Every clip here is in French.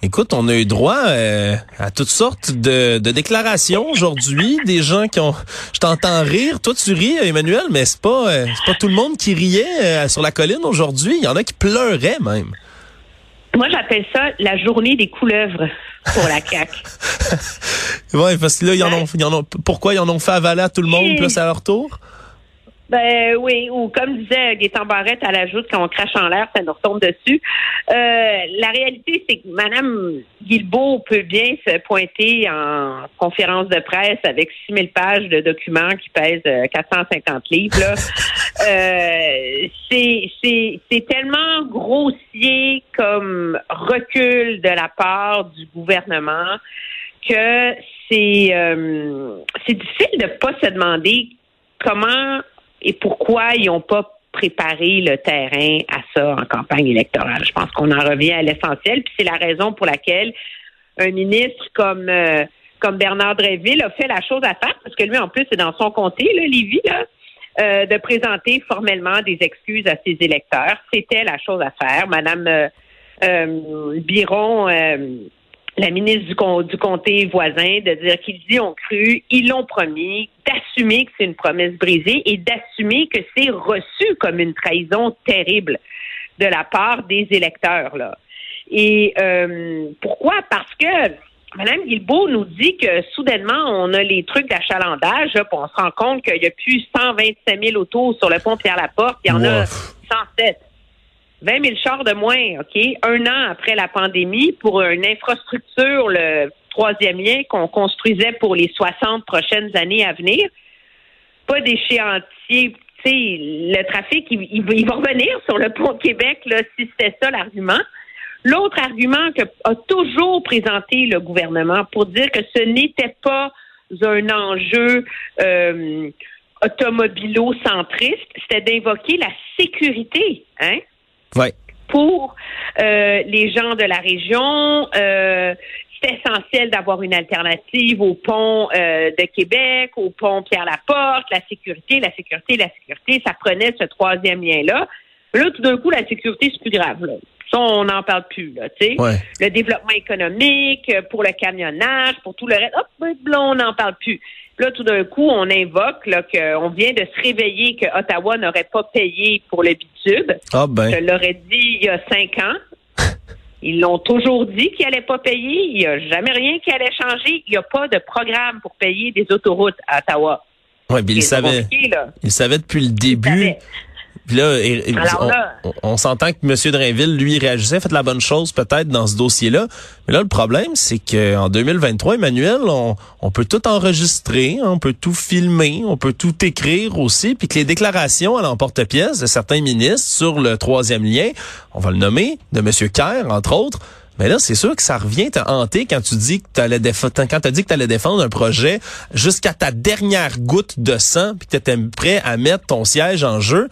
Écoute, on a eu droit euh, à toutes sortes de, de déclarations aujourd'hui, des gens qui ont. Je t'entends rire, toi tu ris, Emmanuel, mais c'est pas euh, c'est pas tout le monde qui riait euh, sur la colline aujourd'hui. Il y en a qui pleuraient même. Moi, j'appelle ça la journée des couleuvres pour la CAQ. ouais, parce que là, ils en ont, ils en ont, pourquoi ils en ont fait avaler à tout le monde, plus à leur tour? Ben oui, ou comme disait Gaétan Barrette à l'ajout, quand on crache en l'air, ça nous retombe dessus. Euh, la réalité, c'est que Mme Guilbeault peut bien se pointer en conférence de presse avec 6000 pages de documents qui pèsent 450 euh, livres. Là. euh, c'est tellement grossier comme recul de la part du gouvernement que c'est euh, c'est difficile de pas se demander comment et pourquoi ils n'ont pas préparé le terrain à ça en campagne électorale? Je pense qu'on en revient à l'essentiel, puis c'est la raison pour laquelle un ministre comme euh, comme Bernard Dréville a fait la chose à faire, parce que lui, en plus, c'est dans son comté, là, Lévis, là, euh, de présenter formellement des excuses à ses électeurs. C'était la chose à faire. Madame euh, euh Biron la ministre du, comté voisin de dire qu'ils y ont cru, ils l'ont promis, d'assumer que c'est une promesse brisée et d'assumer que c'est reçu comme une trahison terrible de la part des électeurs. Là. Et euh, pourquoi? Parce que Mme Guilbeault nous dit que soudainement, on a les trucs d'achalandage, puis on se rend compte qu'il y a plus 127 000 autos sur le pont Pierre-Laporte, il y en a 107. 20 000 chars de moins, OK, un an après la pandémie pour une infrastructure, le troisième lien qu'on construisait pour les 60 prochaines années à venir. Pas d'échéancier. Tu sais, le trafic, il, va revenir sur le pont Québec, là, si c'était ça l'argument. L'autre argument que a toujours présenté le gouvernement pour dire que ce n'était pas un enjeu euh, automobilo-centriste, c'était d'invoquer la sécurité. Hein? Pour euh, les gens de la région, euh, c'est essentiel d'avoir une alternative au pont euh, de Québec, au pont Pierre-Laporte, la sécurité, la sécurité, la sécurité. Ça prenait ce troisième lien-là. Là, tout d'un coup, la sécurité, c'est plus grave. Là. Ça, on n'en parle plus, là. Le développement économique, pour le camionnage, pour tout le reste, hop, là, on n'en parle plus. Là, tout d'un coup, on invoque qu'on vient de se réveiller que Ottawa n'aurait pas payé pour le bitube. Ah ben. Je l'aurais dit il y a cinq ans. Ils l'ont toujours dit qu'ils n'allaient pas payer. Il n'y a jamais rien qui allait changer. Il n'y a pas de programme pour payer des autoroutes à Ottawa. Oui, mais il savait. Il savait depuis le début là, on, s'entend que M. Drainville, lui, réagissait, fait la bonne chose peut-être dans ce dossier-là. Mais là, le problème, c'est qu'en 2023, Emmanuel, on, on, peut tout enregistrer, on peut tout filmer, on peut tout écrire aussi, puis que les déclarations à l'emporte-pièce de certains ministres sur le troisième lien, on va le nommer, de M. Kerr, entre autres, mais là, c'est sûr que ça revient te hanter quand tu dis que tu allais quand as dit que tu allais défendre un projet jusqu'à ta dernière goutte de sang puis que tu étais prêt à mettre ton siège en jeu.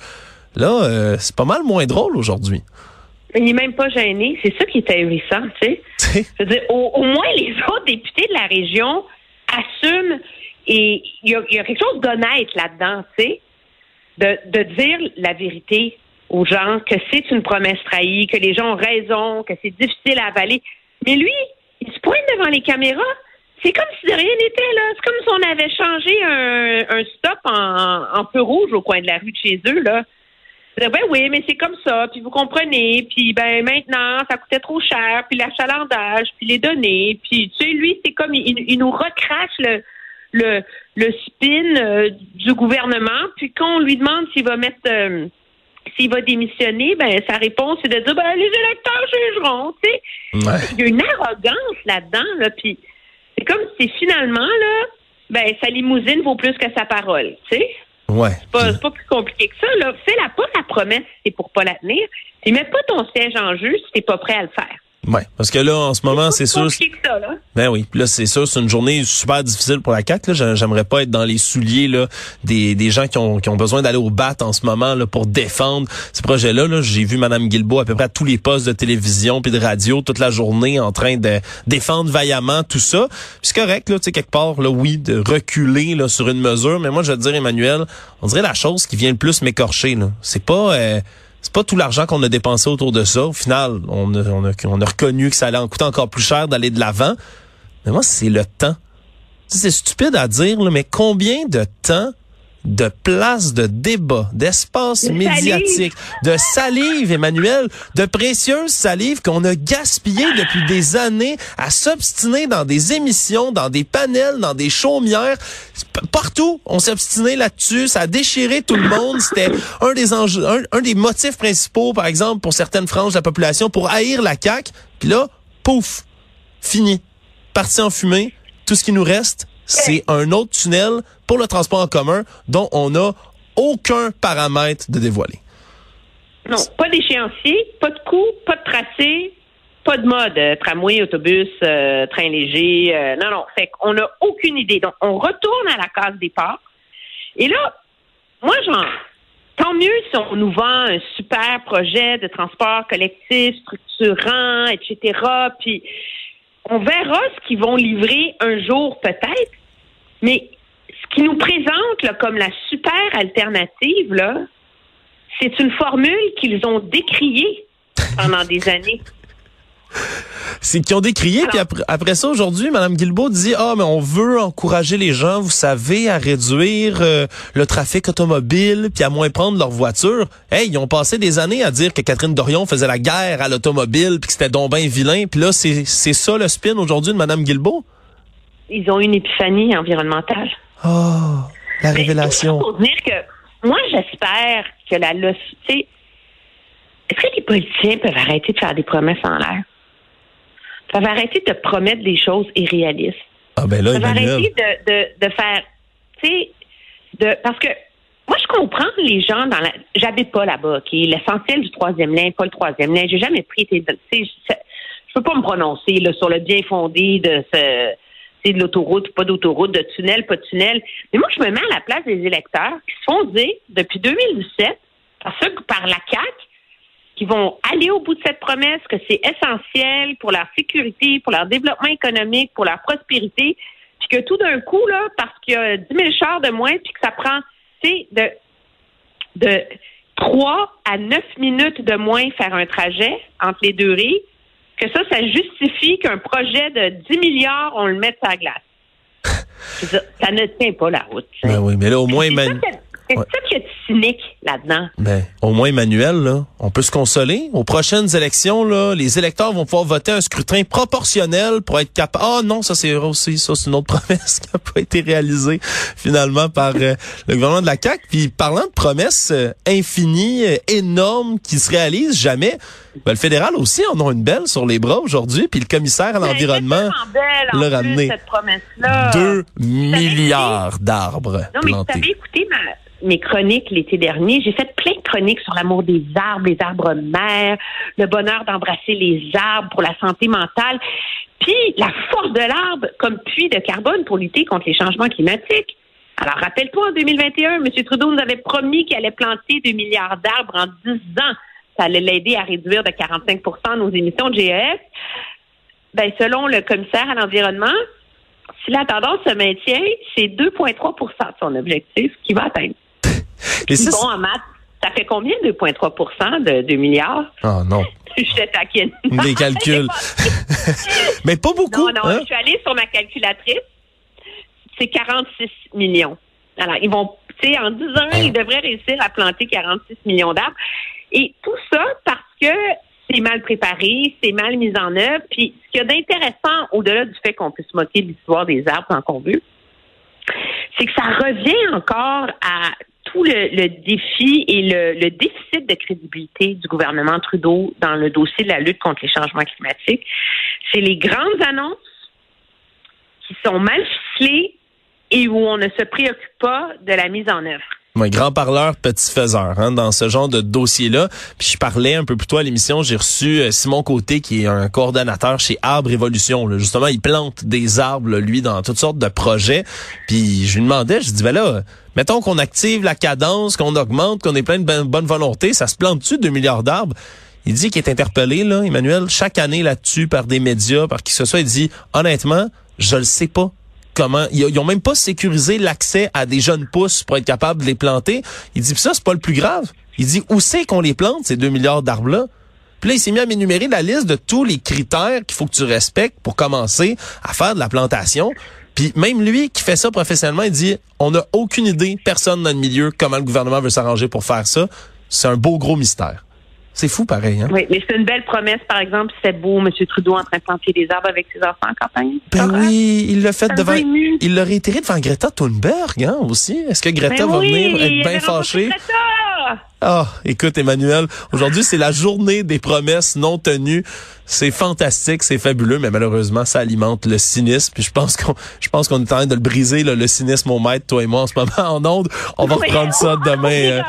Là, euh, c'est pas mal moins drôle aujourd'hui. Il n'est même pas gêné. C'est ça qui est ahurissant, tu sais. Je veux dire, au, moins, les autres députés de la région assument et il y, a, quelque chose d'honnête là-dedans, tu sais, de, de dire la vérité aux gens, que c'est une promesse trahie, que les gens ont raison, que c'est difficile à avaler. Mais lui, il se pointe devant les caméras. C'est comme si rien n'était, là. C'est comme si on avait changé un, un stop en, en feu rouge au coin de la rue de chez eux, là ben oui, mais c'est comme ça, puis vous comprenez, puis ben maintenant, ça coûtait trop cher, puis l'achalandage, puis les données, puis tu sais, lui, c'est comme il, nous recrache le le, le spin euh, du gouvernement, puis quand on lui demande s'il va mettre euh, s'il va démissionner, ben sa réponse c'est de dire ben les électeurs jugeront, tu sais. Il y a une arrogance là-dedans, là, puis c'est comme si finalement là, ben sa limousine vaut plus que sa parole, tu sais. Ouais. C'est pas, pas, plus compliqué que ça. Là. Fais-la pas la promesse si c'est pour pas la tenir. Puis mets pas ton siège en jeu si t'es pas prêt à le faire. Ouais, parce que là, en ce moment, c'est sûr. Ça, là. Ben oui, là, c'est sûr, c'est une journée super difficile pour la CAC. Là, j'aimerais pas être dans les souliers là des, des gens qui ont, qui ont besoin d'aller au bat en ce moment là pour défendre ce projet-là. -là, J'ai vu Madame Guilbeault à peu près à tous les postes de télévision puis de radio toute la journée en train de défendre vaillamment tout ça. c'est correct là, tu sais quelque part là, oui, de reculer là sur une mesure. Mais moi, je veux dire, Emmanuel, on dirait la chose qui vient le plus m'écorcher. Là, c'est pas euh, pas tout l'argent qu'on a dépensé autour de ça. Au final, on a, on a, on a reconnu que ça allait en coûter encore plus cher d'aller de l'avant. Mais moi, c'est le temps. C'est stupide à dire, mais combien de temps de place de débat, d'espace médiatique, de salive, Emmanuel, de précieuses salive qu'on a gaspillé depuis des années à s'obstiner dans des émissions, dans des panels, dans des chaumières. Partout, on obstiné là-dessus. Ça a déchiré tout le monde. C'était un des enjeux, un, des motifs principaux, par exemple, pour certaines franges de la population, pour haïr la CAQ. Puis là, pouf, fini. Parti en fumée. Tout ce qui nous reste, c'est un autre tunnel pour le transport en commun dont on n'a aucun paramètre de dévoiler. Non, pas d'échéancier, pas de coût, pas de tracé, pas de mode, euh, tramway, autobus, euh, train léger. Euh, non, non. Fait qu'on n'a aucune idée. Donc, on retourne à la case départ. Et là, moi, genre, tant mieux si on nous vend un super projet de transport collectif, structurant, etc. Puis, on verra ce qu'ils vont livrer un jour peut-être, mais ce qu'ils nous présentent comme la super alternative, c'est une formule qu'ils ont décriée pendant des années c'est qui ont décrié. Puis après, ça, aujourd'hui, Mme Guilbeault dit, ah, mais on veut encourager les gens, vous savez, à réduire euh, le trafic automobile, puis à moins prendre leur voiture. Hey, ils ont passé des années à dire que Catherine Dorion faisait la guerre à l'automobile, puis que c'était donc vilain. Puis là, c'est ça le spin aujourd'hui de Mme Guilbeault? Ils ont une épiphanie environnementale. Oh, la révélation. Pour dire que moi, j'espère que la leçon... Est-ce que les politiciens peuvent arrêter de faire des promesses en l'air? Ça va arrêter de promettre des choses irréalistes. Ah ben là, ça va arrêter de, de, de faire, tu sais, de parce que moi je comprends les gens dans la, j'habite pas là-bas, ok? L'essentiel du troisième lien, pas le troisième lien. J'ai jamais pris, tu sais, je peux pas me prononcer là, sur le bien fondé de ce de l'autoroute, pas d'autoroute, de tunnel, pas de tunnel. Mais moi, je me mets à la place des électeurs qui se font dire depuis 2017, par, par la CAQ, qui vont aller au bout de cette promesse, que c'est essentiel pour leur sécurité, pour leur développement économique, pour leur prospérité, puis que tout d'un coup, là, parce qu'il y a 10 000 chars de moins, puis que ça prend, tu sais, de, de 3 à 9 minutes de moins faire un trajet entre les deux rives, que ça, ça justifie qu'un projet de 10 milliards, on le mette sur la glace. ça, ne tient pas la route. Ben oui, mais là, au moins, c'est ça qui est cynique là-dedans. Ben, au moins, Emmanuel, là, on peut se consoler. Aux prochaines élections, là, les électeurs vont pouvoir voter un scrutin proportionnel pour être capable. Ah non, ça c'est aussi ça, c'est une autre promesse qui n'a pas été réalisée finalement par euh, le gouvernement de la CAQ. Puis parlant de promesses euh, infinies, euh, énormes, qui se réalisent jamais, ben, le fédéral aussi en a une belle sur les bras aujourd'hui. Puis le commissaire à l'environnement l'a ramené. Cette 2 milliards d'arbres plantés. Non, mais vous savez, écoutez, ma mes chroniques l'été dernier. J'ai fait plein de chroniques sur l'amour des arbres, les arbres mères, le bonheur d'embrasser les arbres pour la santé mentale, puis la force de l'arbre comme puits de carbone pour lutter contre les changements climatiques. Alors, rappelle-toi, en 2021, M. Trudeau nous avait promis qu'il allait planter 2 milliards d'arbres en 10 ans. Ça allait l'aider à réduire de 45% nos émissions de GES. Ben, selon le commissaire à l'environnement, si la tendance se maintient, c'est 2,3% de son objectif qui va atteindre. Mais bon en maths. Ça fait combien 2,3% de 2 milliards? Ah non. je taquine. Des calculs. Mais pas beaucoup. Non, non, hein? je suis allée sur ma calculatrice. C'est 46 millions. Alors, ils vont, tu sais, en 10 ans, ils devraient réussir à planter 46 millions d'arbres. Et tout ça parce que c'est mal préparé, c'est mal mis en œuvre. Puis, ce qu'il y a d'intéressant, au-delà du fait qu'on puisse moquer l'histoire des arbres tant qu'on veut, c'est que ça revient encore à tout le, défi et le, déficit de crédibilité du gouvernement Trudeau dans le dossier de la lutte contre les changements climatiques. C'est les grandes annonces qui sont mal ficelées et où on ne se préoccupe pas de la mise en œuvre. Oui, grand parleur, petit faiseur, hein, dans ce genre de dossier-là. Puis je parlais un peu plus tôt à l'émission, j'ai reçu euh, Simon Côté, qui est un coordonnateur chez Arbre Évolution. Justement, il plante des arbres, lui, dans toutes sortes de projets. Puis je lui demandais, je dis, ben là, mettons qu'on active la cadence, qu'on augmente, qu'on ait plein de ben, bonne volonté, ça se plante-tu 2 milliards d'arbres? Il dit qu'il est interpellé, là, Emmanuel, chaque année là-dessus par des médias, par qui que ce soit. Il dit, honnêtement, je le sais pas comment ils, ont même pas sécurisé l'accès à des jeunes pousses pour être capable de les planter. Il dit ça c'est pas le plus grave. Il dit où c'est qu'on les plante ces 2 milliards d'arbres là puis là, il s'est mis à m'énumérer la liste de tous les critères qu'il faut que tu respectes pour commencer à faire de la plantation. Puis même lui qui fait ça professionnellement, il dit on n'a aucune idée, personne dans le milieu, comment le gouvernement veut s'arranger pour faire ça. C'est un beau gros mystère. C'est fou pareil. Hein? Oui, mais c'est une belle promesse, par exemple, c'est beau, M. Trudeau en train de planter des arbres avec ses enfants en campagne. Ben oui, il l'a fait devant. Il l'a réitéré devant Greta Thunberg hein, aussi. Est-ce que Greta ben va venir être bien fâchée? Ah, écoute Emmanuel, aujourd'hui c'est la journée des promesses non tenues. C'est fantastique, c'est fabuleux, mais malheureusement ça alimente le cynisme. Puis je pense qu'on, je pense qu'on est en train de le briser le cynisme au maître, toi et moi en ce moment en onde. On va reprendre ça demain. Euh,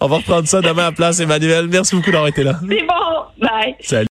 on va reprendre ça demain à place, Emmanuel. Merci beaucoup d'avoir été là. C'est bon, bye. Salut.